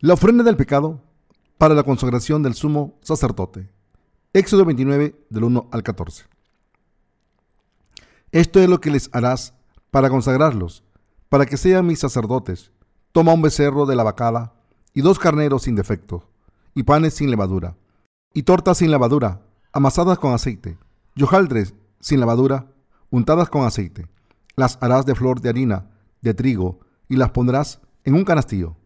La ofrenda del pecado para la consagración del sumo sacerdote. Éxodo 29 del 1 al 14. Esto es lo que les harás para consagrarlos, para que sean mis sacerdotes. Toma un becerro de la vacada y dos carneros sin defecto, y panes sin levadura, y tortas sin levadura, amasadas con aceite, y hojaldres sin levadura, untadas con aceite. Las harás de flor de harina, de trigo, y las pondrás en un canastillo.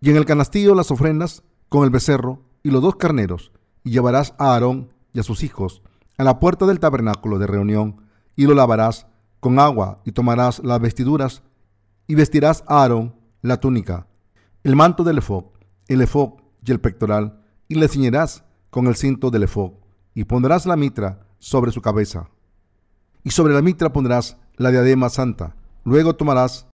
Y en el canastillo las ofrendas con el becerro y los dos carneros, y llevarás a Aarón y a sus hijos a la puerta del tabernáculo de reunión, y lo lavarás con agua, y tomarás las vestiduras, y vestirás a Aarón la túnica, el manto del efod, el efod y el pectoral, y le ciñerás con el cinto del efod, y pondrás la mitra sobre su cabeza. Y sobre la mitra pondrás la diadema santa. Luego tomarás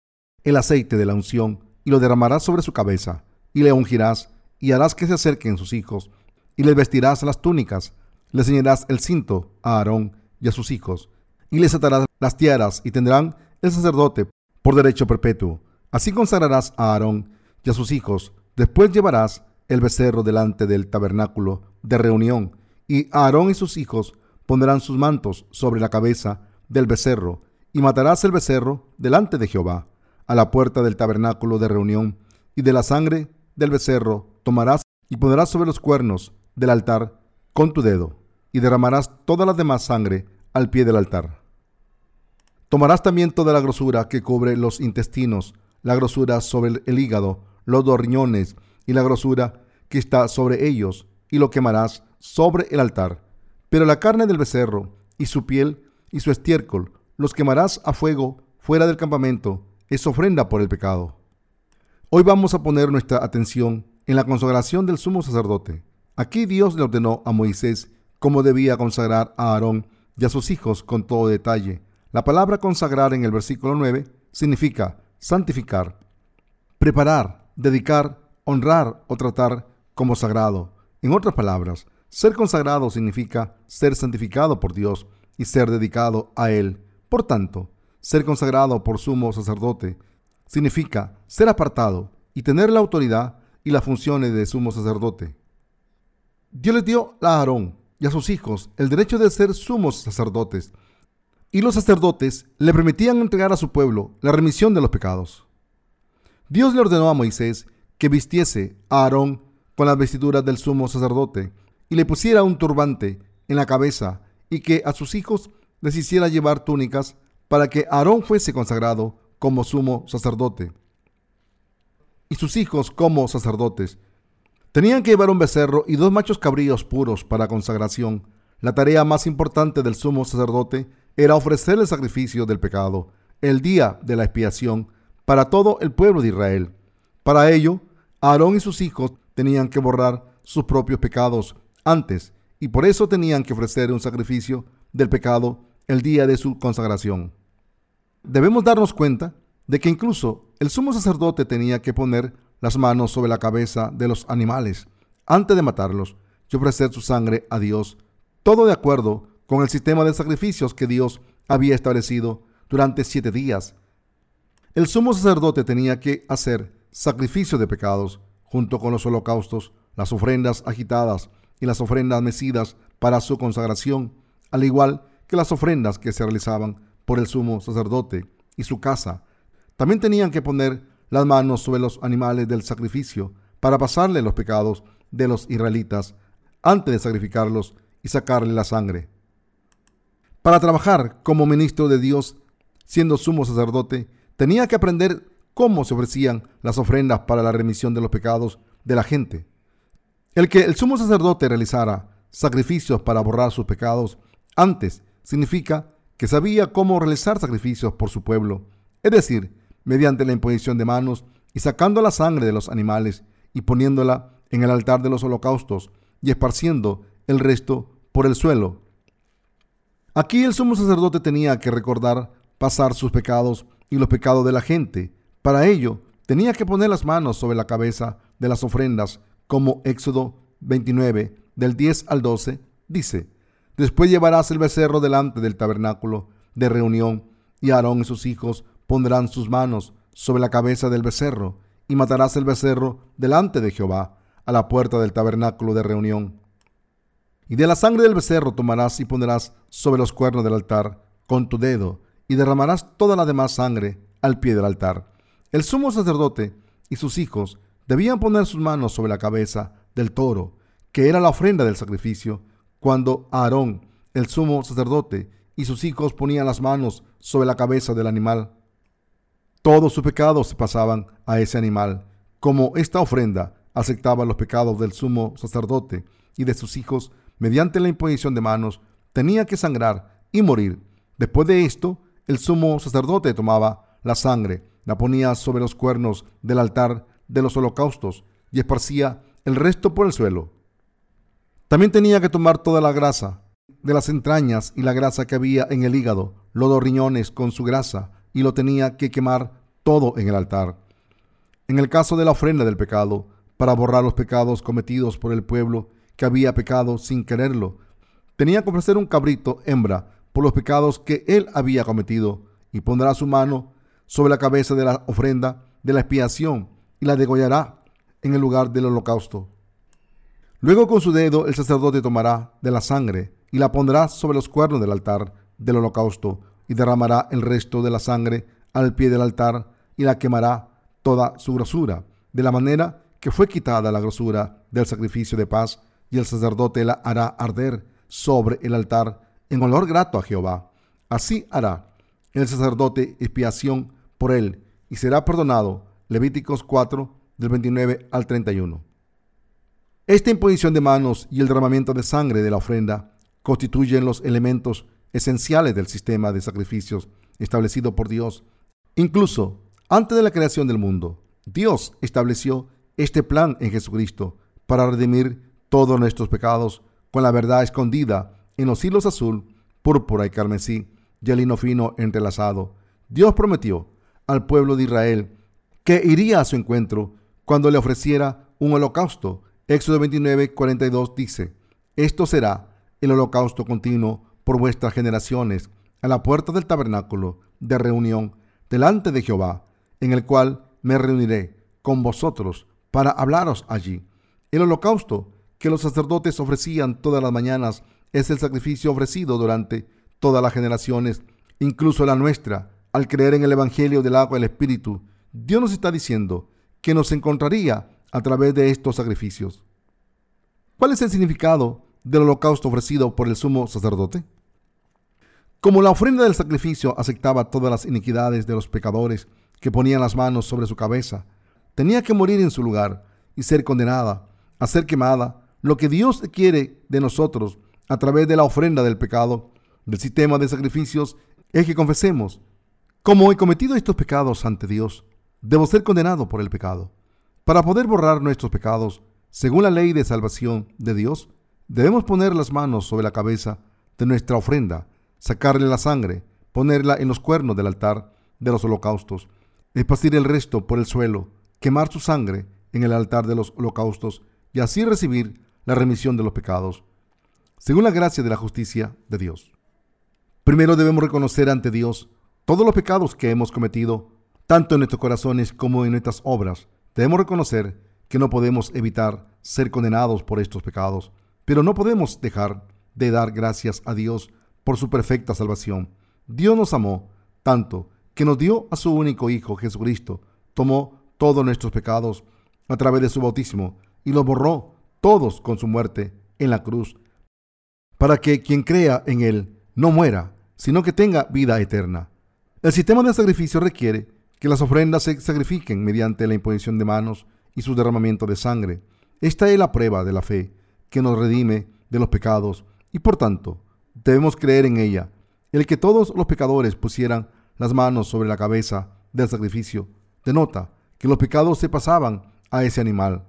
el aceite de la unción y lo derramarás sobre su cabeza, y le ungirás, y harás que se acerquen sus hijos, y les vestirás las túnicas, le ceñirás el cinto a Aarón y a sus hijos, y les atarás las tiaras, y tendrán el sacerdote por derecho perpetuo. Así consagrarás a Aarón y a sus hijos. Después llevarás el becerro delante del tabernáculo de reunión, y Aarón y sus hijos pondrán sus mantos sobre la cabeza del becerro, y matarás el becerro delante de Jehová a la puerta del tabernáculo de reunión, y de la sangre del becerro tomarás y pondrás sobre los cuernos del altar con tu dedo, y derramarás toda la demás sangre al pie del altar. Tomarás también toda la grosura que cubre los intestinos, la grosura sobre el hígado, los dos riñones y la grosura que está sobre ellos, y lo quemarás sobre el altar. Pero la carne del becerro y su piel y su estiércol los quemarás a fuego fuera del campamento es ofrenda por el pecado. Hoy vamos a poner nuestra atención en la consagración del sumo sacerdote. Aquí Dios le ordenó a Moisés cómo debía consagrar a Aarón y a sus hijos con todo detalle. La palabra consagrar en el versículo 9 significa santificar, preparar, dedicar, honrar o tratar como sagrado. En otras palabras, ser consagrado significa ser santificado por Dios y ser dedicado a Él. Por tanto, ser consagrado por sumo sacerdote significa ser apartado y tener la autoridad y las funciones de sumo sacerdote. Dios les dio a Aarón y a sus hijos el derecho de ser sumos sacerdotes, y los sacerdotes le permitían entregar a su pueblo la remisión de los pecados. Dios le ordenó a Moisés que vistiese a Aarón con las vestiduras del sumo sacerdote y le pusiera un turbante en la cabeza y que a sus hijos les hiciera llevar túnicas para que Aarón fuese consagrado como sumo sacerdote. Y sus hijos como sacerdotes. Tenían que llevar un becerro y dos machos cabríos puros para consagración. La tarea más importante del sumo sacerdote era ofrecer el sacrificio del pecado, el día de la expiación, para todo el pueblo de Israel. Para ello, Aarón y sus hijos tenían que borrar sus propios pecados antes, y por eso tenían que ofrecer un sacrificio del pecado el día de su consagración. Debemos darnos cuenta de que incluso el sumo sacerdote tenía que poner las manos sobre la cabeza de los animales antes de matarlos y ofrecer su sangre a Dios, todo de acuerdo con el sistema de sacrificios que Dios había establecido durante siete días. El sumo sacerdote tenía que hacer sacrificio de pecados junto con los holocaustos, las ofrendas agitadas y las ofrendas mecidas para su consagración, al igual que las ofrendas que se realizaban por el sumo sacerdote y su casa. También tenían que poner las manos sobre los animales del sacrificio para pasarle los pecados de los israelitas antes de sacrificarlos y sacarle la sangre. Para trabajar como ministro de Dios, siendo sumo sacerdote, tenía que aprender cómo se ofrecían las ofrendas para la remisión de los pecados de la gente. El que el sumo sacerdote realizara sacrificios para borrar sus pecados antes significa que sabía cómo realizar sacrificios por su pueblo, es decir, mediante la imposición de manos y sacando la sangre de los animales y poniéndola en el altar de los holocaustos y esparciendo el resto por el suelo. Aquí el sumo sacerdote tenía que recordar pasar sus pecados y los pecados de la gente. Para ello, tenía que poner las manos sobre la cabeza de las ofrendas, como Éxodo 29, del 10 al 12, dice, Después llevarás el becerro delante del tabernáculo de reunión, y Aarón y sus hijos pondrán sus manos sobre la cabeza del becerro, y matarás el becerro delante de Jehová, a la puerta del tabernáculo de reunión. Y de la sangre del becerro tomarás y pondrás sobre los cuernos del altar con tu dedo, y derramarás toda la demás sangre al pie del altar. El sumo sacerdote y sus hijos debían poner sus manos sobre la cabeza del toro, que era la ofrenda del sacrificio, cuando Aarón, el sumo sacerdote, y sus hijos ponían las manos sobre la cabeza del animal. Todos sus pecados se pasaban a ese animal, como esta ofrenda aceptaba los pecados del sumo sacerdote y de sus hijos mediante la imposición de manos, tenía que sangrar y morir. Después de esto, el sumo sacerdote tomaba la sangre, la ponía sobre los cuernos del altar de los holocaustos y esparcía el resto por el suelo. También tenía que tomar toda la grasa de las entrañas y la grasa que había en el hígado, los riñones con su grasa, y lo tenía que quemar todo en el altar. En el caso de la ofrenda del pecado, para borrar los pecados cometidos por el pueblo que había pecado sin quererlo, tenía que ofrecer un cabrito hembra por los pecados que él había cometido, y pondrá su mano sobre la cabeza de la ofrenda de la expiación y la degollará en el lugar del holocausto. Luego con su dedo el sacerdote tomará de la sangre y la pondrá sobre los cuernos del altar del holocausto y derramará el resto de la sangre al pie del altar y la quemará toda su grosura, de la manera que fue quitada la grosura del sacrificio de paz y el sacerdote la hará arder sobre el altar en olor grato a Jehová. Así hará el sacerdote expiación por él y será perdonado. Levíticos 4 del 29 al 31. Esta imposición de manos y el derramamiento de sangre de la ofrenda constituyen los elementos esenciales del sistema de sacrificios establecido por Dios. Incluso antes de la creación del mundo, Dios estableció este plan en Jesucristo para redimir todos nuestros pecados con la verdad escondida en los hilos azul, púrpura y carmesí y el lino fino entrelazado. Dios prometió al pueblo de Israel que iría a su encuentro cuando le ofreciera un holocausto. Éxodo 29, 42 dice, Esto será el holocausto continuo por vuestras generaciones a la puerta del tabernáculo de reunión delante de Jehová, en el cual me reuniré con vosotros para hablaros allí. El holocausto que los sacerdotes ofrecían todas las mañanas es el sacrificio ofrecido durante todas las generaciones, incluso la nuestra, al creer en el Evangelio del agua y el Espíritu. Dios nos está diciendo que nos encontraría a través de estos sacrificios. ¿Cuál es el significado del holocausto ofrecido por el sumo sacerdote? Como la ofrenda del sacrificio aceptaba todas las iniquidades de los pecadores que ponían las manos sobre su cabeza, tenía que morir en su lugar y ser condenada a ser quemada. Lo que Dios quiere de nosotros a través de la ofrenda del pecado, del sistema de sacrificios, es que confesemos, como he cometido estos pecados ante Dios, debo ser condenado por el pecado. Para poder borrar nuestros pecados, según la ley de salvación de Dios, debemos poner las manos sobre la cabeza de nuestra ofrenda, sacarle la sangre, ponerla en los cuernos del altar de los holocaustos, esparcir el resto por el suelo, quemar su sangre en el altar de los holocaustos y así recibir la remisión de los pecados, según la gracia de la justicia de Dios. Primero debemos reconocer ante Dios todos los pecados que hemos cometido, tanto en nuestros corazones como en nuestras obras. Debemos reconocer que no podemos evitar ser condenados por estos pecados, pero no podemos dejar de dar gracias a Dios por su perfecta salvación. Dios nos amó tanto que nos dio a su único Hijo Jesucristo, tomó todos nuestros pecados a través de su bautismo y los borró todos con su muerte en la cruz, para que quien crea en Él no muera, sino que tenga vida eterna. El sistema de sacrificio requiere que las ofrendas se sacrifiquen mediante la imposición de manos y su derramamiento de sangre. Esta es la prueba de la fe que nos redime de los pecados y por tanto debemos creer en ella. El que todos los pecadores pusieran las manos sobre la cabeza del sacrificio denota que los pecados se pasaban a ese animal.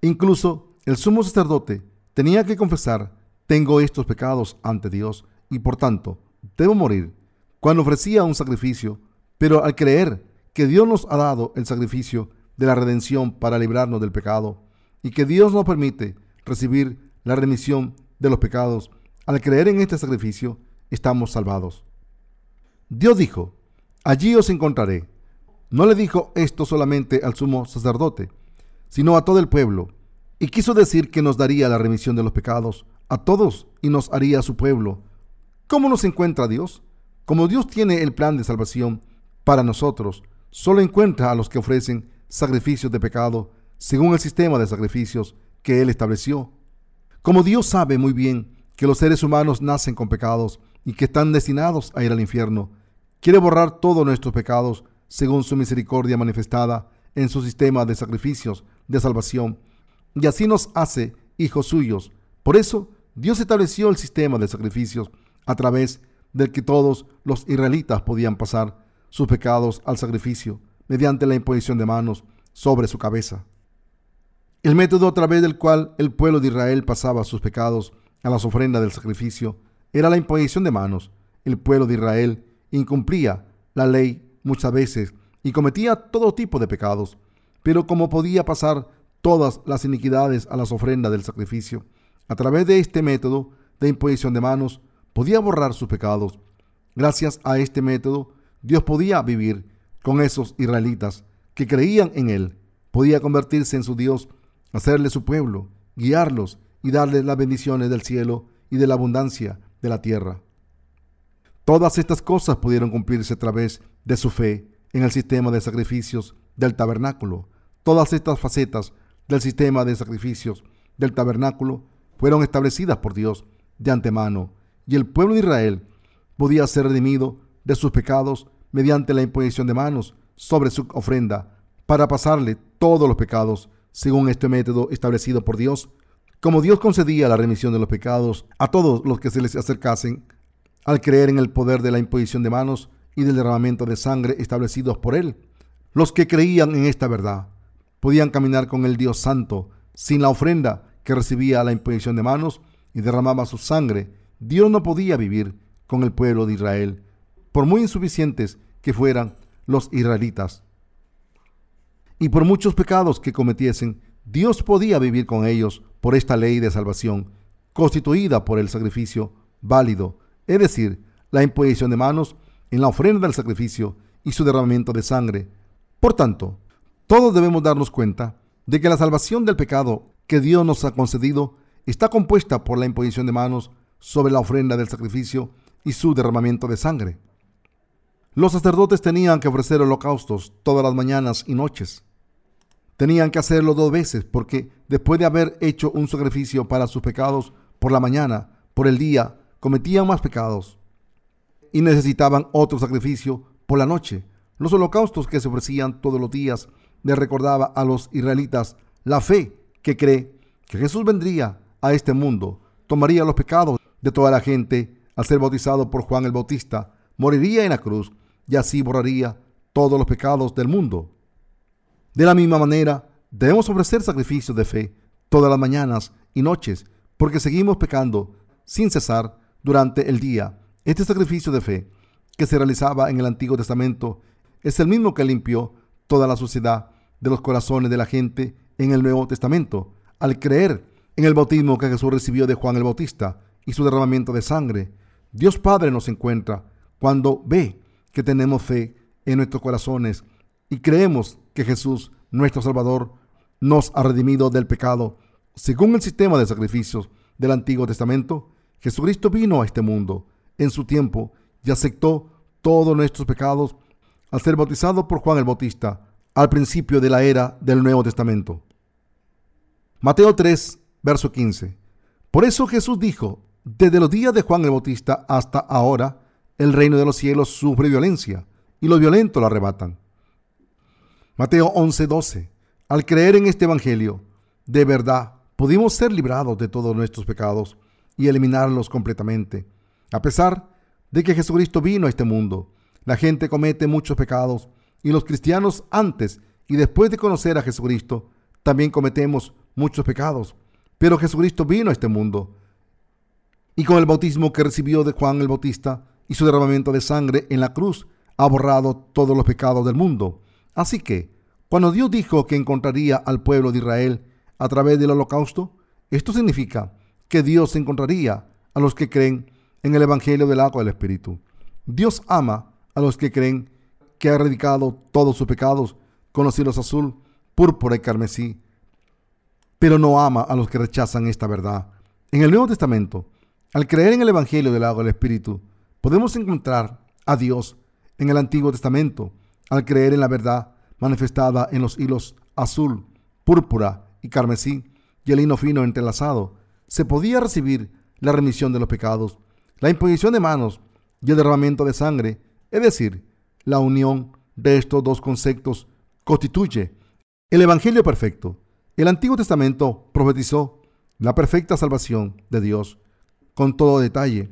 Incluso el sumo sacerdote tenía que confesar, tengo estos pecados ante Dios y por tanto debo morir cuando ofrecía un sacrificio, pero al creer que Dios nos ha dado el sacrificio de la redención para librarnos del pecado y que Dios nos permite recibir la remisión de los pecados, al creer en este sacrificio, estamos salvados. Dios dijo, allí os encontraré no le dijo esto solamente al sumo sacerdote, sino a todo el pueblo, y quiso decir que nos daría la remisión de los pecados a todos y nos haría su pueblo. ¿Cómo nos encuentra Dios? Como Dios tiene el plan de salvación para nosotros, solo encuentra a los que ofrecen sacrificios de pecado según el sistema de sacrificios que Él estableció. Como Dios sabe muy bien que los seres humanos nacen con pecados y que están destinados a ir al infierno, quiere borrar todos nuestros pecados según su misericordia manifestada en su sistema de sacrificios de salvación, y así nos hace hijos suyos. Por eso, Dios estableció el sistema de sacrificios a través del que todos los israelitas podían pasar sus pecados al sacrificio mediante la imposición de manos sobre su cabeza. El método a través del cual el pueblo de Israel pasaba sus pecados a las ofrendas del sacrificio era la imposición de manos. El pueblo de Israel incumplía la ley muchas veces y cometía todo tipo de pecados, pero como podía pasar todas las iniquidades a las ofrendas del sacrificio, a través de este método de imposición de manos, podía borrar sus pecados. Gracias a este método, Dios podía vivir con esos israelitas que creían en Él, podía convertirse en su Dios, hacerle su pueblo, guiarlos y darles las bendiciones del cielo y de la abundancia de la tierra. Todas estas cosas pudieron cumplirse a través de su fe en el sistema de sacrificios del tabernáculo. Todas estas facetas del sistema de sacrificios del tabernáculo fueron establecidas por Dios de antemano y el pueblo de Israel podía ser redimido de sus pecados mediante la imposición de manos sobre su ofrenda para pasarle todos los pecados según este método establecido por Dios. Como Dios concedía la remisión de los pecados a todos los que se les acercasen al creer en el poder de la imposición de manos y del derramamiento de sangre establecidos por Él. Los que creían en esta verdad podían caminar con el Dios Santo sin la ofrenda que recibía la imposición de manos y derramaba su sangre. Dios no podía vivir con el pueblo de Israel, por muy insuficientes que fueran los israelitas. Y por muchos pecados que cometiesen, Dios podía vivir con ellos por esta ley de salvación, constituida por el sacrificio válido, es decir, la imposición de manos en la ofrenda del sacrificio y su derramamiento de sangre. Por tanto, todos debemos darnos cuenta de que la salvación del pecado que Dios nos ha concedido está compuesta por la imposición de manos sobre la ofrenda del sacrificio y su derramamiento de sangre. Los sacerdotes tenían que ofrecer holocaustos todas las mañanas y noches. Tenían que hacerlo dos veces porque después de haber hecho un sacrificio para sus pecados por la mañana, por el día, cometían más pecados y necesitaban otro sacrificio por la noche. Los holocaustos que se ofrecían todos los días le recordaba a los israelitas la fe que cree que Jesús vendría a este mundo, tomaría los pecados de toda la gente al ser bautizado por Juan el Bautista, moriría en la cruz y así borraría todos los pecados del mundo. De la misma manera, debemos ofrecer sacrificios de fe todas las mañanas y noches, porque seguimos pecando sin cesar durante el día. Este sacrificio de fe que se realizaba en el Antiguo Testamento es el mismo que limpió toda la suciedad de los corazones de la gente en el Nuevo Testamento, al creer en el bautismo que Jesús recibió de Juan el Bautista y su derramamiento de sangre. Dios Padre nos encuentra cuando ve que tenemos fe en nuestros corazones y creemos que Jesús, nuestro Salvador, nos ha redimido del pecado. Según el sistema de sacrificios del Antiguo Testamento, Jesucristo vino a este mundo en su tiempo y aceptó todos nuestros pecados al ser bautizado por Juan el Bautista al principio de la era del Nuevo Testamento. Mateo 3, verso 15. Por eso Jesús dijo, desde los días de Juan el Bautista hasta ahora, el reino de los cielos sufre violencia y los violentos lo arrebatan. Mateo 11, 12. Al creer en este Evangelio, de verdad, pudimos ser librados de todos nuestros pecados y eliminarlos completamente. A pesar de que Jesucristo vino a este mundo, la gente comete muchos pecados y los cristianos antes y después de conocer a Jesucristo también cometemos muchos pecados. Pero Jesucristo vino a este mundo y con el bautismo que recibió de Juan el Bautista y su derramamiento de sangre en la cruz ha borrado todos los pecados del mundo. Así que, cuando Dios dijo que encontraría al pueblo de Israel a través del holocausto, esto significa que Dios encontraría a los que creen en el Evangelio del agua del Espíritu. Dios ama a los que creen que ha erradicado todos sus pecados con los cielos azul, púrpura y carmesí. Pero no ama a los que rechazan esta verdad. En el Nuevo Testamento, al creer en el Evangelio del agua del Espíritu, podemos encontrar a Dios en el Antiguo Testamento, al creer en la verdad manifestada en los hilos azul, púrpura y carmesí y el lino fino entrelazado, se podía recibir la remisión de los pecados, la imposición de manos y el derramamiento de sangre, es decir, la unión de estos dos conceptos constituye el Evangelio perfecto. El Antiguo Testamento profetizó la perfecta salvación de Dios con todo detalle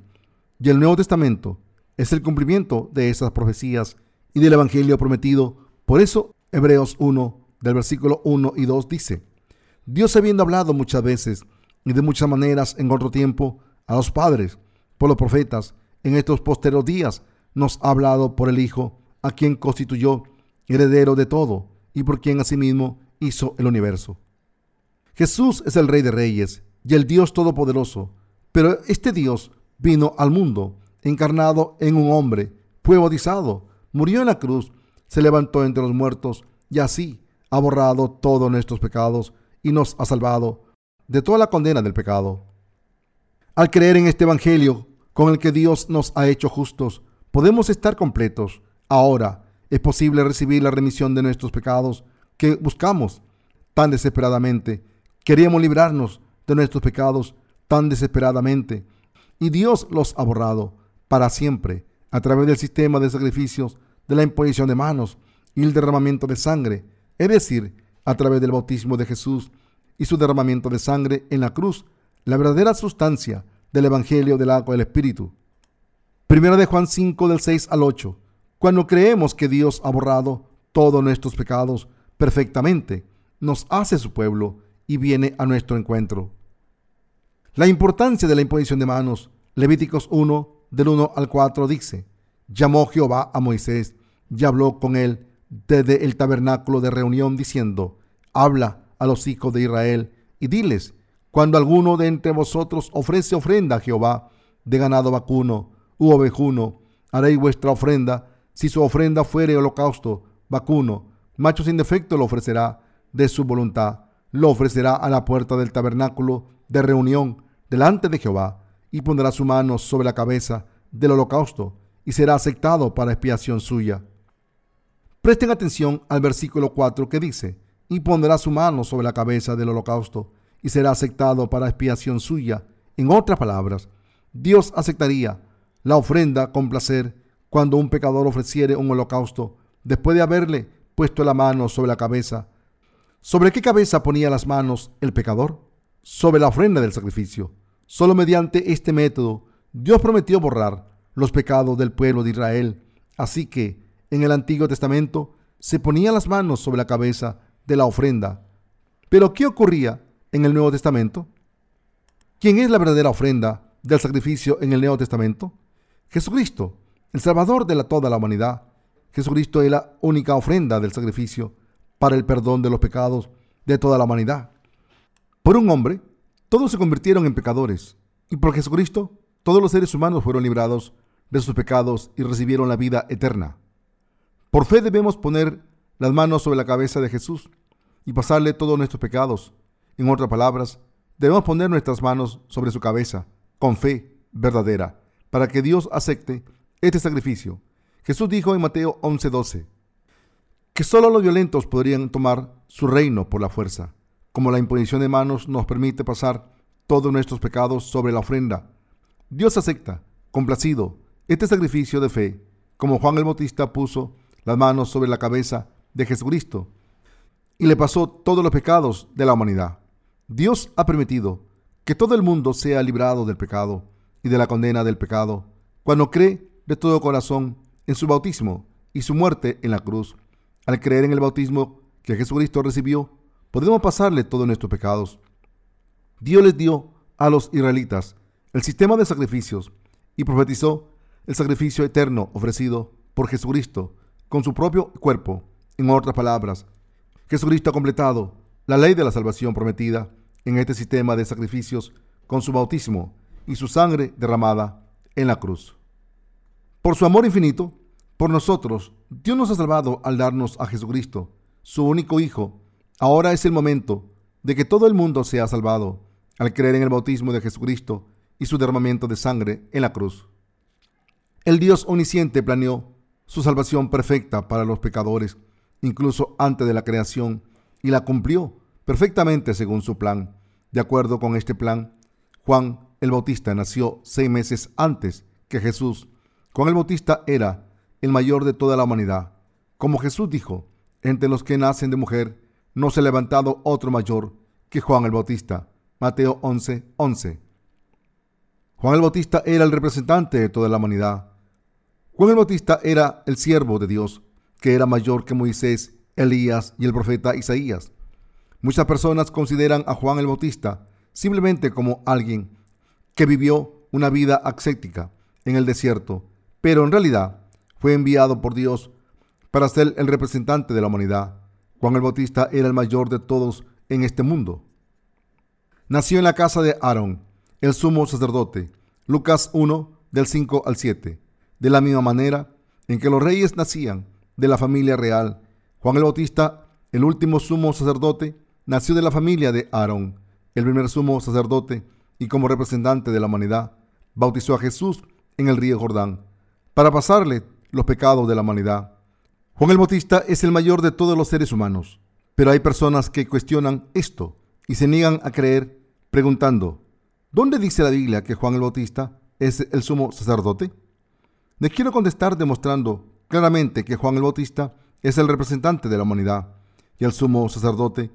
y el Nuevo Testamento es el cumplimiento de esas profecías y del Evangelio prometido. Por eso Hebreos 1 del versículo 1 y 2 dice, Dios habiendo hablado muchas veces y de muchas maneras en otro tiempo a los padres por los profetas, en estos posteros días nos ha hablado por el Hijo, a quien constituyó heredero de todo y por quien asimismo hizo el universo. Jesús es el Rey de Reyes y el Dios Todopoderoso, pero este Dios vino al mundo encarnado en un hombre, fue bautizado, murió en la cruz, se levantó entre los muertos y así ha borrado todos nuestros pecados y nos ha salvado de toda la condena del pecado. Al creer en este Evangelio con el que Dios nos ha hecho justos, podemos estar completos. Ahora es posible recibir la remisión de nuestros pecados que buscamos tan desesperadamente. Queríamos librarnos de nuestros pecados tan desesperadamente y Dios los ha borrado para siempre a través del sistema de sacrificios de la imposición de manos y el derramamiento de sangre, es decir, a través del bautismo de Jesús y su derramamiento de sangre en la cruz, la verdadera sustancia del Evangelio del agua del Espíritu. Primera de Juan 5 del 6 al 8. Cuando creemos que Dios ha borrado todos nuestros pecados perfectamente, nos hace su pueblo y viene a nuestro encuentro. La importancia de la imposición de manos. Levíticos 1 del 1 al 4 dice, llamó Jehová a Moisés y habló con él desde el tabernáculo de reunión diciendo, habla a los hijos de Israel y diles, cuando alguno de entre vosotros ofrece ofrenda a Jehová de ganado vacuno u ovejuno, haréis vuestra ofrenda. Si su ofrenda fuere holocausto, vacuno, macho sin defecto lo ofrecerá de su voluntad. Lo ofrecerá a la puerta del tabernáculo de reunión delante de Jehová y pondrá su mano sobre la cabeza del holocausto y será aceptado para expiación suya. Presten atención al versículo 4 que dice, y pondrá su mano sobre la cabeza del holocausto y será aceptado para expiación suya. En otras palabras, Dios aceptaría la ofrenda con placer cuando un pecador ofreciere un holocausto después de haberle puesto la mano sobre la cabeza. ¿Sobre qué cabeza ponía las manos el pecador? Sobre la ofrenda del sacrificio. Solo mediante este método Dios prometió borrar los pecados del pueblo de Israel. Así que en el Antiguo Testamento se ponían las manos sobre la cabeza de la ofrenda. Pero ¿qué ocurría en el Nuevo Testamento? ¿Quién es la verdadera ofrenda del sacrificio en el Nuevo Testamento? Jesucristo, el Salvador de la, toda la humanidad. Jesucristo es la única ofrenda del sacrificio para el perdón de los pecados de toda la humanidad. Por un hombre, todos se convirtieron en pecadores, y por Jesucristo, todos los seres humanos fueron librados de sus pecados y recibieron la vida eterna. Por fe debemos poner las manos sobre la cabeza de Jesús y pasarle todos nuestros pecados en otras palabras, debemos poner nuestras manos sobre su cabeza con fe verdadera para que Dios acepte este sacrificio. Jesús dijo en Mateo 11:12 que solo los violentos podrían tomar su reino por la fuerza, como la imposición de manos nos permite pasar todos nuestros pecados sobre la ofrenda. Dios acepta, complacido, este sacrificio de fe, como Juan el Bautista puso las manos sobre la cabeza de Jesucristo y le pasó todos los pecados de la humanidad. Dios ha permitido que todo el mundo sea librado del pecado y de la condena del pecado cuando cree de todo corazón en su bautismo y su muerte en la cruz. Al creer en el bautismo que Jesucristo recibió, podemos pasarle todos nuestros pecados. Dios les dio a los israelitas el sistema de sacrificios y profetizó el sacrificio eterno ofrecido por Jesucristo con su propio cuerpo. En otras palabras, Jesucristo ha completado la ley de la salvación prometida en este sistema de sacrificios con su bautismo y su sangre derramada en la cruz. Por su amor infinito, por nosotros. Dios nos ha salvado al darnos a Jesucristo, su único Hijo. Ahora es el momento de que todo el mundo sea salvado al creer en el bautismo de Jesucristo y su derramamiento de sangre en la cruz. El Dios omnisciente planeó su salvación perfecta para los pecadores, incluso antes de la creación, y la cumplió perfectamente según su plan. De acuerdo con este plan, Juan el Bautista nació seis meses antes que Jesús. Juan el Bautista era el mayor de toda la humanidad. Como Jesús dijo, entre los que nacen de mujer, no se ha levantado otro mayor que Juan el Bautista. Mateo 11, 11. Juan el Bautista era el representante de toda la humanidad. Juan el Bautista era el siervo de Dios, que era mayor que Moisés, Elías y el profeta Isaías. Muchas personas consideran a Juan el Bautista simplemente como alguien que vivió una vida ascética en el desierto, pero en realidad fue enviado por Dios para ser el representante de la humanidad. Juan el Bautista era el mayor de todos en este mundo. Nació en la casa de Aarón, el sumo sacerdote. Lucas 1, del 5 al 7. De la misma manera en que los reyes nacían de la familia real, Juan el Bautista, el último sumo sacerdote, nació de la familia de Aarón, el primer sumo sacerdote, y como representante de la humanidad, bautizó a Jesús en el río Jordán, para pasarle los pecados de la humanidad. Juan el Bautista es el mayor de todos los seres humanos, pero hay personas que cuestionan esto y se niegan a creer preguntando, ¿dónde dice la Biblia que Juan el Bautista es el sumo sacerdote? Les quiero contestar demostrando claramente que Juan el Bautista es el representante de la humanidad y el sumo sacerdote,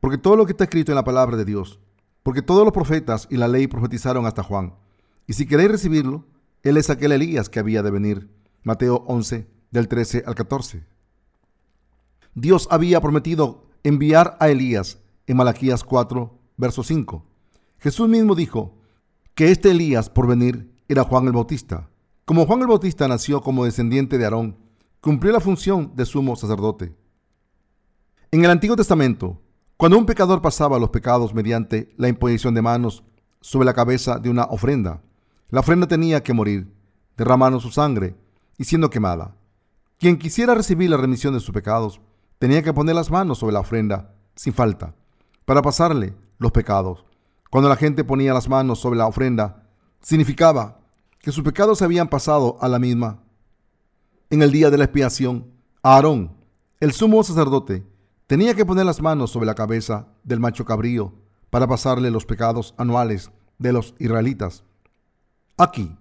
porque todo lo que está escrito en la palabra de Dios, porque todos los profetas y la ley profetizaron hasta Juan. Y si queréis recibirlo, él es aquel Elías que había de venir. Mateo 11, del 13 al 14. Dios había prometido enviar a Elías en Malaquías 4, verso 5. Jesús mismo dijo que este Elías por venir era Juan el Bautista. Como Juan el Bautista nació como descendiente de Aarón, cumplió la función de sumo sacerdote. En el Antiguo Testamento, cuando un pecador pasaba los pecados mediante la imposición de manos sobre la cabeza de una ofrenda, la ofrenda tenía que morir, derramando su sangre y siendo quemada. Quien quisiera recibir la remisión de sus pecados tenía que poner las manos sobre la ofrenda sin falta para pasarle los pecados. Cuando la gente ponía las manos sobre la ofrenda, significaba que sus pecados se habían pasado a la misma. En el día de la expiación, Aarón, el sumo sacerdote, tenía que poner las manos sobre la cabeza del macho cabrío para pasarle los pecados anuales de los israelitas. Aquí,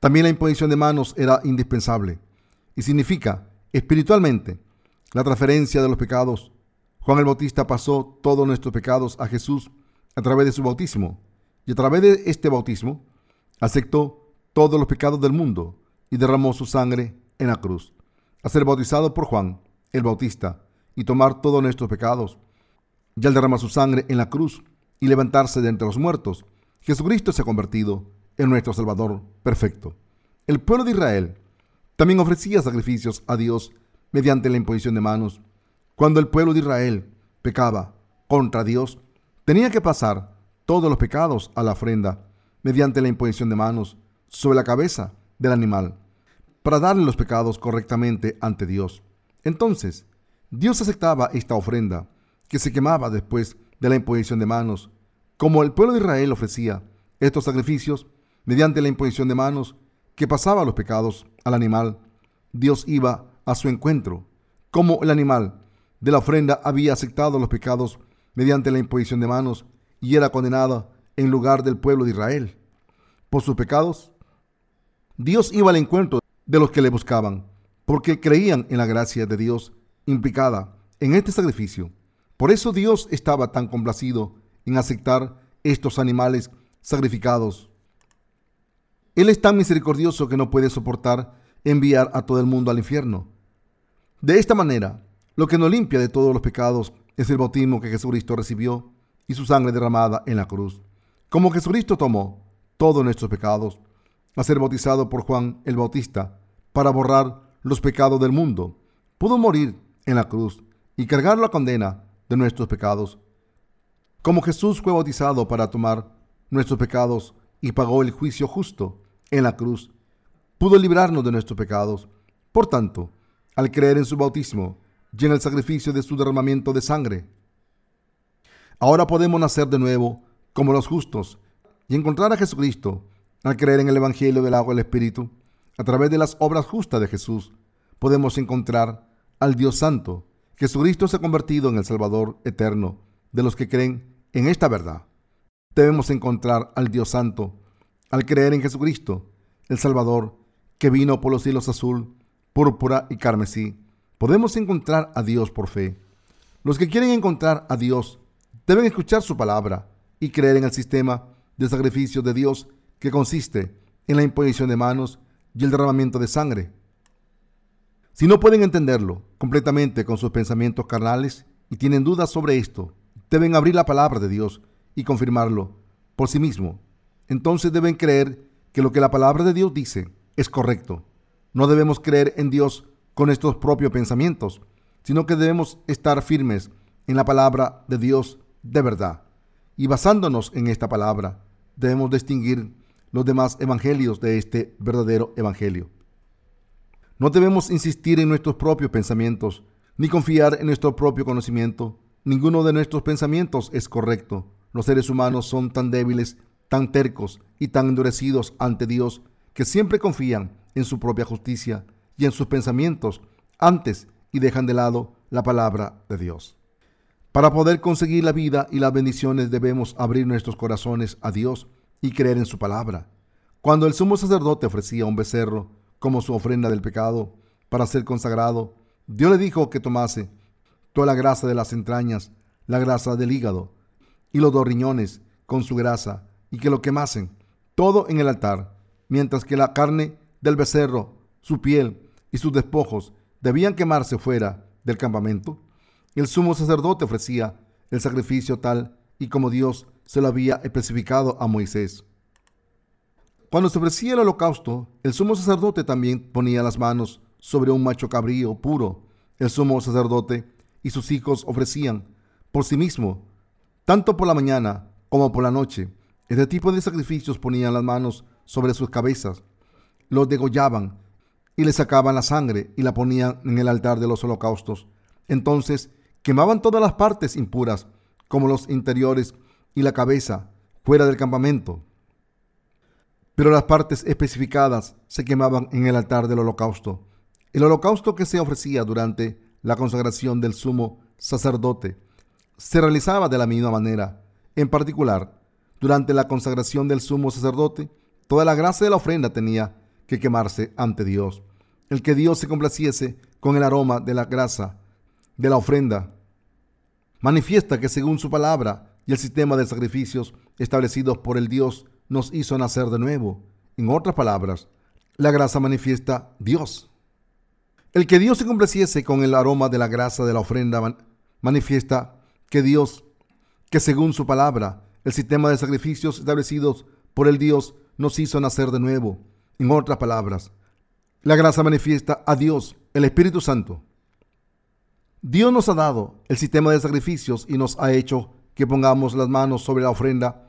también la imposición de manos era indispensable significa espiritualmente la transferencia de los pecados. Juan el Bautista pasó todos nuestros pecados a Jesús a través de su bautismo y a través de este bautismo aceptó todos los pecados del mundo y derramó su sangre en la cruz. A ser bautizado por Juan el Bautista y tomar todos nuestros pecados. Y al derramar su sangre en la cruz y levantarse de entre los muertos, Jesucristo se ha convertido en nuestro Salvador perfecto. El pueblo de Israel también ofrecía sacrificios a Dios mediante la imposición de manos. Cuando el pueblo de Israel pecaba contra Dios, tenía que pasar todos los pecados a la ofrenda mediante la imposición de manos sobre la cabeza del animal para darle los pecados correctamente ante Dios. Entonces, Dios aceptaba esta ofrenda que se quemaba después de la imposición de manos. Como el pueblo de Israel ofrecía estos sacrificios, mediante la imposición de manos que pasaba los pecados al animal, Dios iba a su encuentro. Como el animal de la ofrenda había aceptado los pecados mediante la imposición de manos y era condenado en lugar del pueblo de Israel. Por sus pecados, Dios iba al encuentro de los que le buscaban, porque creían en la gracia de Dios implicada en este sacrificio. Por eso Dios estaba tan complacido en aceptar estos animales sacrificados él es tan misericordioso que no puede soportar enviar a todo el mundo al infierno. De esta manera, lo que nos limpia de todos los pecados es el bautismo que Jesucristo recibió y su sangre derramada en la cruz. Como Jesucristo tomó todos nuestros pecados, a ser bautizado por Juan el Bautista para borrar los pecados del mundo, pudo morir en la cruz y cargar la condena de nuestros pecados. Como Jesús fue bautizado para tomar nuestros pecados y pagó el juicio justo en la cruz. Pudo librarnos de nuestros pecados. Por tanto, al creer en su bautismo y en el sacrificio de su derramamiento de sangre, ahora podemos nacer de nuevo como los justos y encontrar a Jesucristo al creer en el Evangelio del agua y el Espíritu. A través de las obras justas de Jesús podemos encontrar al Dios Santo. Jesucristo se ha convertido en el Salvador eterno de los que creen en esta verdad. Debemos encontrar al Dios Santo al creer en Jesucristo, el Salvador, que vino por los cielos azul, púrpura y carmesí. Podemos encontrar a Dios por fe. Los que quieren encontrar a Dios deben escuchar su palabra y creer en el sistema de sacrificio de Dios que consiste en la imposición de manos y el derramamiento de sangre. Si no pueden entenderlo completamente con sus pensamientos carnales y tienen dudas sobre esto, deben abrir la palabra de Dios y confirmarlo por sí mismo. Entonces deben creer que lo que la palabra de Dios dice es correcto. No debemos creer en Dios con nuestros propios pensamientos, sino que debemos estar firmes en la palabra de Dios de verdad. Y basándonos en esta palabra, debemos distinguir los demás evangelios de este verdadero evangelio. No debemos insistir en nuestros propios pensamientos, ni confiar en nuestro propio conocimiento. Ninguno de nuestros pensamientos es correcto. Los seres humanos son tan débiles, tan tercos y tan endurecidos ante Dios que siempre confían en su propia justicia y en sus pensamientos antes y dejan de lado la palabra de Dios. Para poder conseguir la vida y las bendiciones debemos abrir nuestros corazones a Dios y creer en su palabra. Cuando el sumo sacerdote ofrecía un becerro como su ofrenda del pecado para ser consagrado, Dios le dijo que tomase toda la grasa de las entrañas, la grasa del hígado y los dos riñones con su grasa y que lo quemasen todo en el altar, mientras que la carne del becerro, su piel y sus despojos debían quemarse fuera del campamento. El sumo sacerdote ofrecía el sacrificio tal y como Dios se lo había especificado a Moisés. Cuando se ofrecía el holocausto, el sumo sacerdote también ponía las manos sobre un macho cabrío puro. El sumo sacerdote y sus hijos ofrecían por sí mismo, tanto por la mañana como por la noche. Este tipo de sacrificios ponían las manos sobre sus cabezas, los degollaban y le sacaban la sangre y la ponían en el altar de los holocaustos. Entonces quemaban todas las partes impuras, como los interiores y la cabeza, fuera del campamento. Pero las partes especificadas se quemaban en el altar del holocausto. El holocausto que se ofrecía durante la consagración del sumo sacerdote se realizaba de la misma manera. En particular, durante la consagración del sumo sacerdote, toda la grasa de la ofrenda tenía que quemarse ante Dios. El que Dios se complaciese con el aroma de la grasa de la ofrenda manifiesta que según su palabra y el sistema de sacrificios establecidos por el Dios nos hizo nacer de nuevo. En otras palabras, la grasa manifiesta Dios. El que Dios se complaciese con el aroma de la grasa de la ofrenda manifiesta que Dios, que según su palabra, el sistema de sacrificios establecidos por el Dios nos hizo nacer de nuevo. En otras palabras, la grasa manifiesta a Dios, el Espíritu Santo. Dios nos ha dado el sistema de sacrificios y nos ha hecho que pongamos las manos sobre la ofrenda,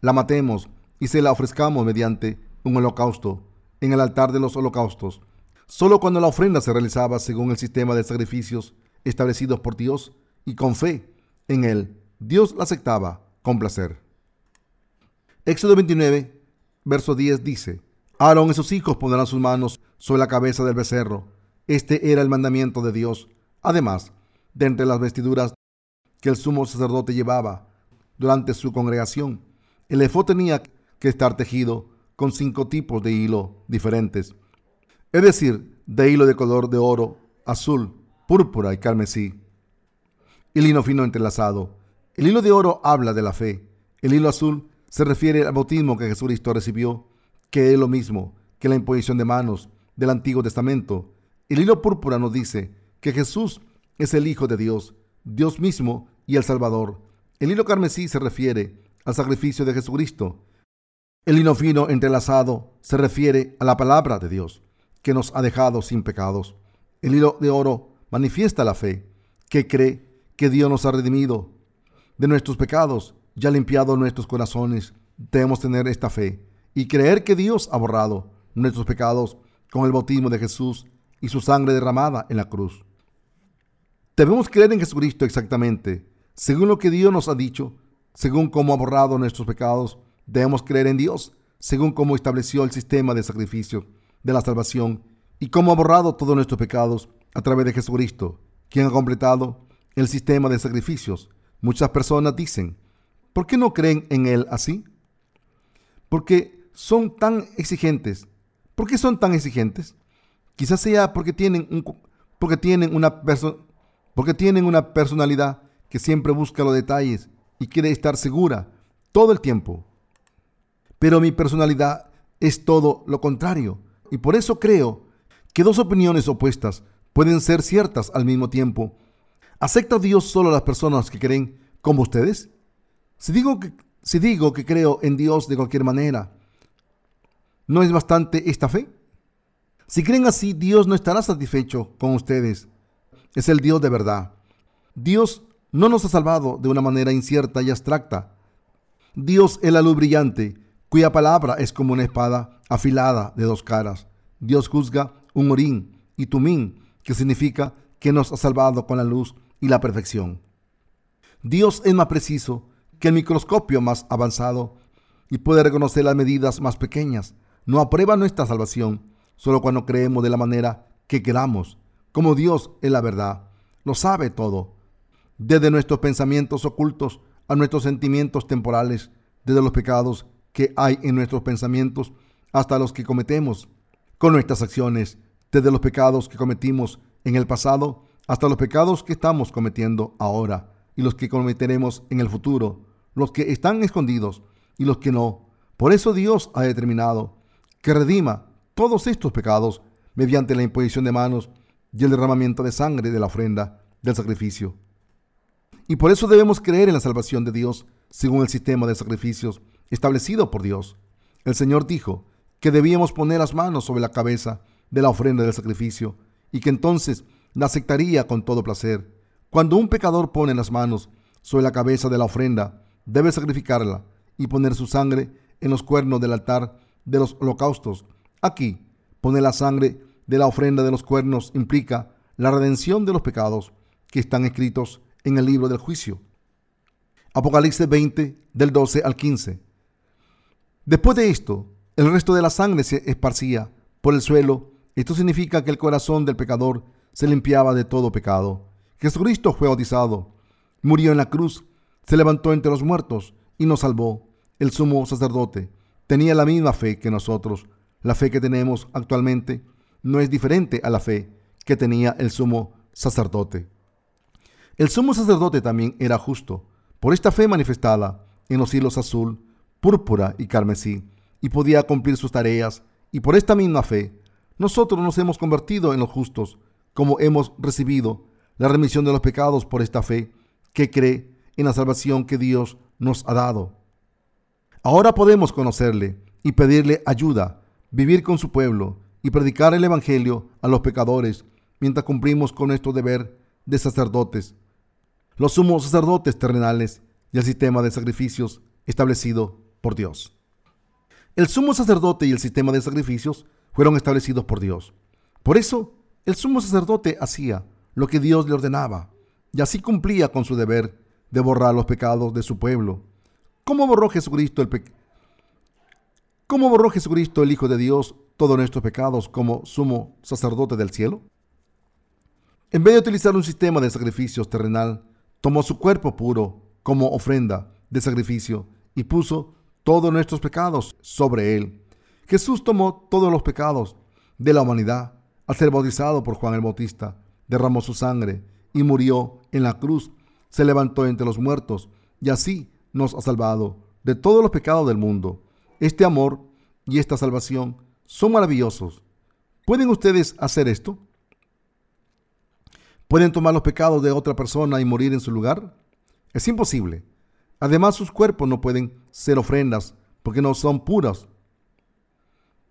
la matemos y se la ofrezcamos mediante un holocausto en el altar de los holocaustos. Solo cuando la ofrenda se realizaba según el sistema de sacrificios establecidos por Dios y con fe en él, Dios la aceptaba con placer. Éxodo 29, verso 10 dice, Aarón y sus hijos pondrán sus manos sobre la cabeza del becerro. Este era el mandamiento de Dios Además, de entre las vestiduras que el sumo sacerdote llevaba durante su congregación, el efod tenía que estar tejido con cinco tipos de hilo diferentes, es decir, de hilo de color de oro, azul, púrpura y carmesí, y lino fino entrelazado. El hilo de oro habla de la fe, el hilo azul se refiere al bautismo que Jesucristo recibió, que es lo mismo que la imposición de manos del Antiguo Testamento. El hilo púrpura nos dice que Jesús es el Hijo de Dios, Dios mismo y el Salvador. El hilo carmesí se refiere al sacrificio de Jesucristo. El hilo fino entrelazado se refiere a la palabra de Dios, que nos ha dejado sin pecados. El hilo de oro manifiesta la fe, que cree que Dios nos ha redimido de nuestros pecados y ha limpiado nuestros corazones. Debemos tener esta fe y creer que Dios ha borrado nuestros pecados con el bautismo de Jesús y su sangre derramada en la cruz. Debemos creer en Jesucristo exactamente, según lo que Dios nos ha dicho, según cómo ha borrado nuestros pecados. Debemos creer en Dios, según cómo estableció el sistema de sacrificio de la salvación y cómo ha borrado todos nuestros pecados a través de Jesucristo, quien ha completado el sistema de sacrificios. Muchas personas dicen, ¿por qué no creen en Él así? Porque son tan exigentes. ¿Por qué son tan exigentes? Quizás sea porque tienen, un, porque tienen, una, porque tienen una personalidad que siempre busca los detalles y quiere estar segura todo el tiempo. Pero mi personalidad es todo lo contrario. Y por eso creo que dos opiniones opuestas pueden ser ciertas al mismo tiempo. ¿Acepta Dios solo a las personas que creen como ustedes? Si digo que, si digo que creo en Dios de cualquier manera, ¿no es bastante esta fe? Si creen así, Dios no estará satisfecho con ustedes. Es el Dios de verdad. Dios no nos ha salvado de una manera incierta y abstracta. Dios es la luz brillante, cuya palabra es como una espada afilada de dos caras. Dios juzga un orín y tumín, que significa que nos ha salvado con la luz y la perfección. Dios es más preciso que el microscopio más avanzado y puede reconocer las medidas más pequeñas. No aprueba nuestra salvación solo cuando creemos de la manera que queramos. Como Dios es la verdad, lo sabe todo, desde nuestros pensamientos ocultos a nuestros sentimientos temporales, desde los pecados que hay en nuestros pensamientos hasta los que cometemos con nuestras acciones, desde los pecados que cometimos en el pasado hasta los pecados que estamos cometiendo ahora y los que cometeremos en el futuro, los que están escondidos y los que no. Por eso Dios ha determinado que redima todos estos pecados mediante la imposición de manos y el derramamiento de sangre de la ofrenda del sacrificio. Y por eso debemos creer en la salvación de Dios según el sistema de sacrificios establecido por Dios. El Señor dijo que debíamos poner las manos sobre la cabeza de la ofrenda del sacrificio y que entonces la aceptaría con todo placer. Cuando un pecador pone las manos sobre la cabeza de la ofrenda, debe sacrificarla y poner su sangre en los cuernos del altar de los holocaustos. Aquí, poner la sangre de la ofrenda de los cuernos implica la redención de los pecados que están escritos en el libro del juicio. Apocalipsis 20, del 12 al 15. Después de esto, el resto de la sangre se esparcía por el suelo. Esto significa que el corazón del pecador se limpiaba de todo pecado. Jesucristo fue bautizado, murió en la cruz, se levantó entre los muertos y nos salvó. El sumo sacerdote tenía la misma fe que nosotros. La fe que tenemos actualmente no es diferente a la fe que tenía el sumo sacerdote. El sumo sacerdote también era justo, por esta fe manifestada en los hilos azul, púrpura y carmesí, y podía cumplir sus tareas, y por esta misma fe, nosotros nos hemos convertido en los justos, como hemos recibido la remisión de los pecados por esta fe que cree en la salvación que Dios nos ha dado. Ahora podemos conocerle y pedirle ayuda, vivir con su pueblo y predicar el Evangelio a los pecadores mientras cumplimos con nuestro deber de sacerdotes, los sumos sacerdotes terrenales y el sistema de sacrificios establecido por Dios. El sumo sacerdote y el sistema de sacrificios fueron establecidos por Dios. Por eso, el sumo sacerdote hacía lo que Dios le ordenaba y así cumplía con su deber de borrar los pecados de su pueblo. ¿Cómo borró Jesucristo el ¿Cómo borró Jesucristo el Hijo de Dios todos nuestros pecados como sumo sacerdote del cielo? En vez de utilizar un sistema de sacrificios terrenal, tomó su cuerpo puro como ofrenda de sacrificio y puso todos nuestros pecados sobre él. Jesús tomó todos los pecados de la humanidad al ser bautizado por Juan el Bautista, derramó su sangre y murió en la cruz, se levantó entre los muertos y así nos ha salvado de todos los pecados del mundo. Este amor y esta salvación son maravillosos. ¿Pueden ustedes hacer esto? ¿Pueden tomar los pecados de otra persona y morir en su lugar? Es imposible. Además, sus cuerpos no pueden ser ofrendas porque no son puras.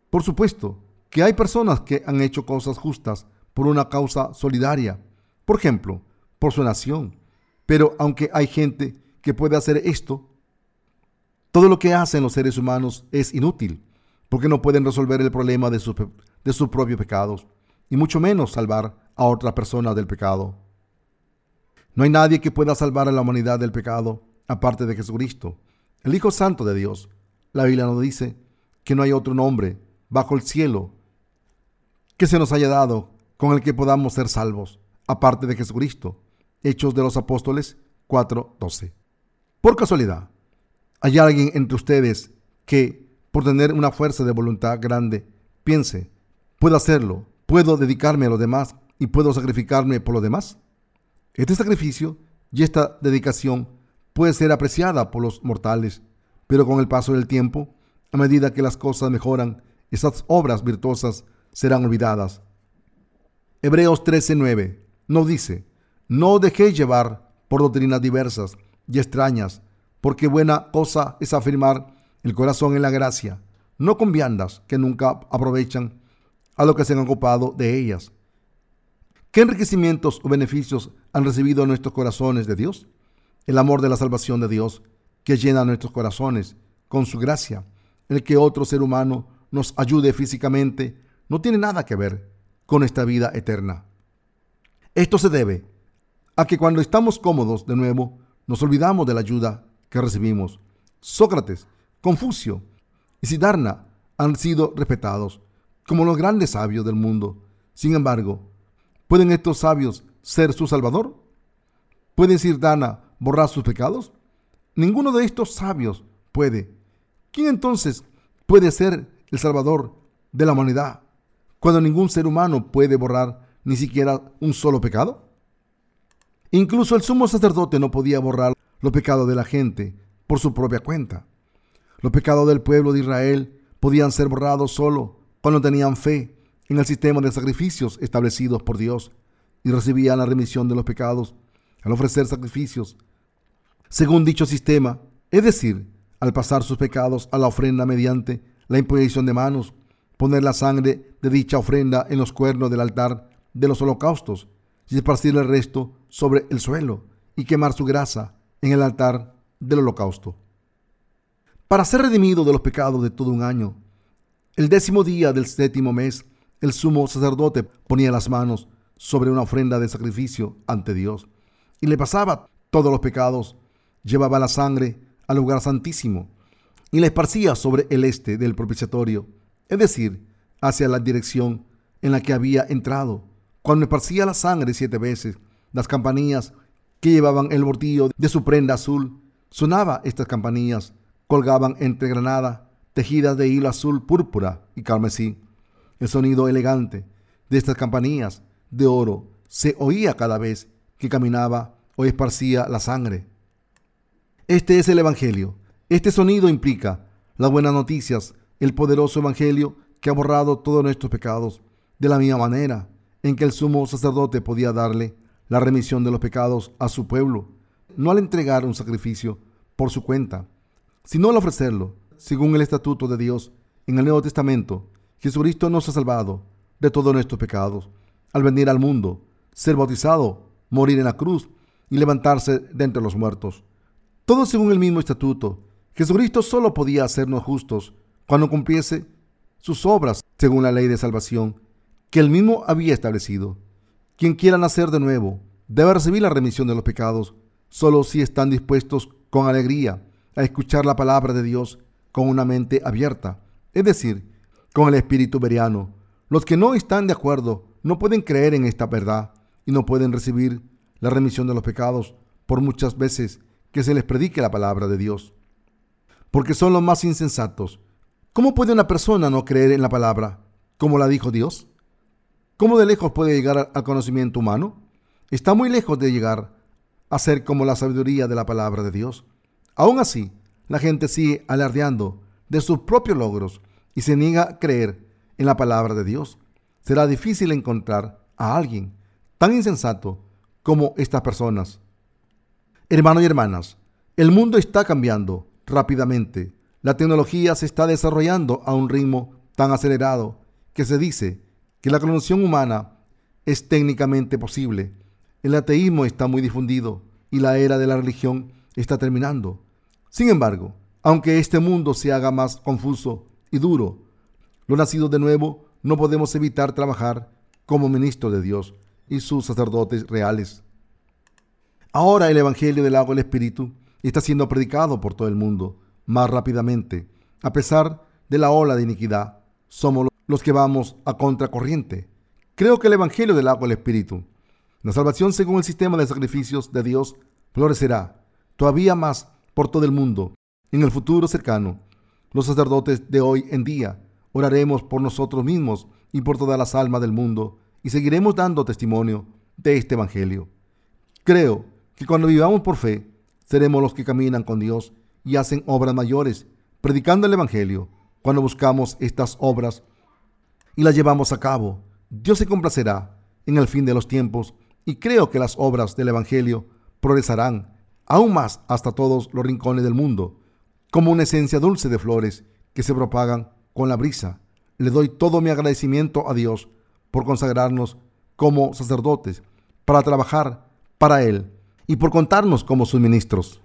Por supuesto que hay personas que han hecho cosas justas por una causa solidaria, por ejemplo, por su nación. Pero aunque hay gente que puede hacer esto, todo lo que hacen los seres humanos es inútil, porque no pueden resolver el problema de sus, de sus propios pecados. y mucho menos salvar a otra persona del pecado. No hay nadie que pueda salvar a la humanidad del pecado aparte de Jesucristo, el Hijo Santo de Dios. La Biblia nos dice que no hay otro nombre bajo el cielo que se nos haya dado con el que podamos ser salvos, aparte de Jesucristo. Hechos de los Apóstoles 4:12. Por casualidad, ¿hay alguien entre ustedes que, por tener una fuerza de voluntad grande, piense, puedo hacerlo, puedo dedicarme a los demás y puedo sacrificarme por los demás? Este sacrificio y esta dedicación puede ser apreciada por los mortales, pero con el paso del tiempo, a medida que las cosas mejoran, esas obras virtuosas serán olvidadas. Hebreos 13:9 nos dice, no dejéis llevar por doctrinas diversas y extrañas, porque buena cosa es afirmar el corazón en la gracia, no con viandas que nunca aprovechan a lo que se han ocupado de ellas. ¿Qué enriquecimientos o beneficios han recibido nuestros corazones de Dios? El amor de la salvación de Dios que llena nuestros corazones con su gracia. El que otro ser humano nos ayude físicamente no tiene nada que ver con esta vida eterna. Esto se debe a que cuando estamos cómodos de nuevo, nos olvidamos de la ayuda que recibimos. Sócrates, Confucio y Siddhartha han sido respetados como los grandes sabios del mundo. Sin embargo, ¿pueden estos sabios ser su salvador? ¿Puede Siddhartha borrar sus pecados? Ninguno de estos sabios puede. ¿Quién entonces puede ser el salvador de la humanidad? Cuando ningún ser humano puede borrar ni siquiera un solo pecado? Incluso el sumo sacerdote no podía borrar los pecados de la gente por su propia cuenta. Los pecados del pueblo de Israel podían ser borrados solo cuando tenían fe en el sistema de sacrificios establecidos por Dios y recibían la remisión de los pecados al ofrecer sacrificios según dicho sistema, es decir, al pasar sus pecados a la ofrenda mediante la imposición de manos poner la sangre de dicha ofrenda en los cuernos del altar de los holocaustos y esparcir el resto sobre el suelo y quemar su grasa en el altar del holocausto. Para ser redimido de los pecados de todo un año, el décimo día del séptimo mes, el sumo sacerdote ponía las manos sobre una ofrenda de sacrificio ante Dios y le pasaba todos los pecados, llevaba la sangre al lugar santísimo y la esparcía sobre el este del propiciatorio es decir, hacia la dirección en la que había entrado. Cuando esparcía la sangre siete veces, las campanillas que llevaban el bordillo de su prenda azul, sonaba estas campanillas, colgaban entre granada, tejidas de hilo azul, púrpura y carmesí. El sonido elegante de estas campanillas de oro se oía cada vez que caminaba o esparcía la sangre. Este es el Evangelio. Este sonido implica las buenas noticias el poderoso Evangelio que ha borrado todos nuestros pecados, de la misma manera en que el sumo sacerdote podía darle la remisión de los pecados a su pueblo, no al entregar un sacrificio por su cuenta, sino al ofrecerlo, según el estatuto de Dios en el Nuevo Testamento. Jesucristo nos ha salvado de todos nuestros pecados, al venir al mundo, ser bautizado, morir en la cruz y levantarse de entre los muertos. Todo según el mismo estatuto. Jesucristo solo podía hacernos justos cuando cumpliese sus obras según la ley de salvación que él mismo había establecido. Quien quiera nacer de nuevo debe recibir la remisión de los pecados solo si están dispuestos con alegría a escuchar la palabra de Dios con una mente abierta, es decir, con el espíritu veriano. Los que no están de acuerdo no pueden creer en esta verdad y no pueden recibir la remisión de los pecados por muchas veces que se les predique la palabra de Dios, porque son los más insensatos ¿Cómo puede una persona no creer en la palabra como la dijo Dios? ¿Cómo de lejos puede llegar al conocimiento humano? Está muy lejos de llegar a ser como la sabiduría de la palabra de Dios. Aún así, la gente sigue alardeando de sus propios logros y se niega a creer en la palabra de Dios. Será difícil encontrar a alguien tan insensato como estas personas. Hermanos y hermanas, el mundo está cambiando rápidamente la tecnología se está desarrollando a un ritmo tan acelerado que se dice que la clonación humana es técnicamente posible. El ateísmo está muy difundido y la era de la religión está terminando. Sin embargo, aunque este mundo se haga más confuso y duro, los nacidos de nuevo no podemos evitar trabajar como ministros de Dios y sus sacerdotes reales. Ahora el Evangelio del agua del Espíritu está siendo predicado por todo el mundo más rápidamente. A pesar de la ola de iniquidad, somos los que vamos a contracorriente. Creo que el Evangelio del agua del Espíritu, la salvación según el sistema de sacrificios de Dios, florecerá todavía más por todo el mundo en el futuro cercano. Los sacerdotes de hoy en día oraremos por nosotros mismos y por todas las almas del mundo y seguiremos dando testimonio de este Evangelio. Creo que cuando vivamos por fe, seremos los que caminan con Dios y hacen obras mayores, predicando el Evangelio. Cuando buscamos estas obras y las llevamos a cabo, Dios se complacerá en el fin de los tiempos y creo que las obras del Evangelio progresarán aún más hasta todos los rincones del mundo, como una esencia dulce de flores que se propagan con la brisa. Le doy todo mi agradecimiento a Dios por consagrarnos como sacerdotes para trabajar para Él y por contarnos como sus ministros.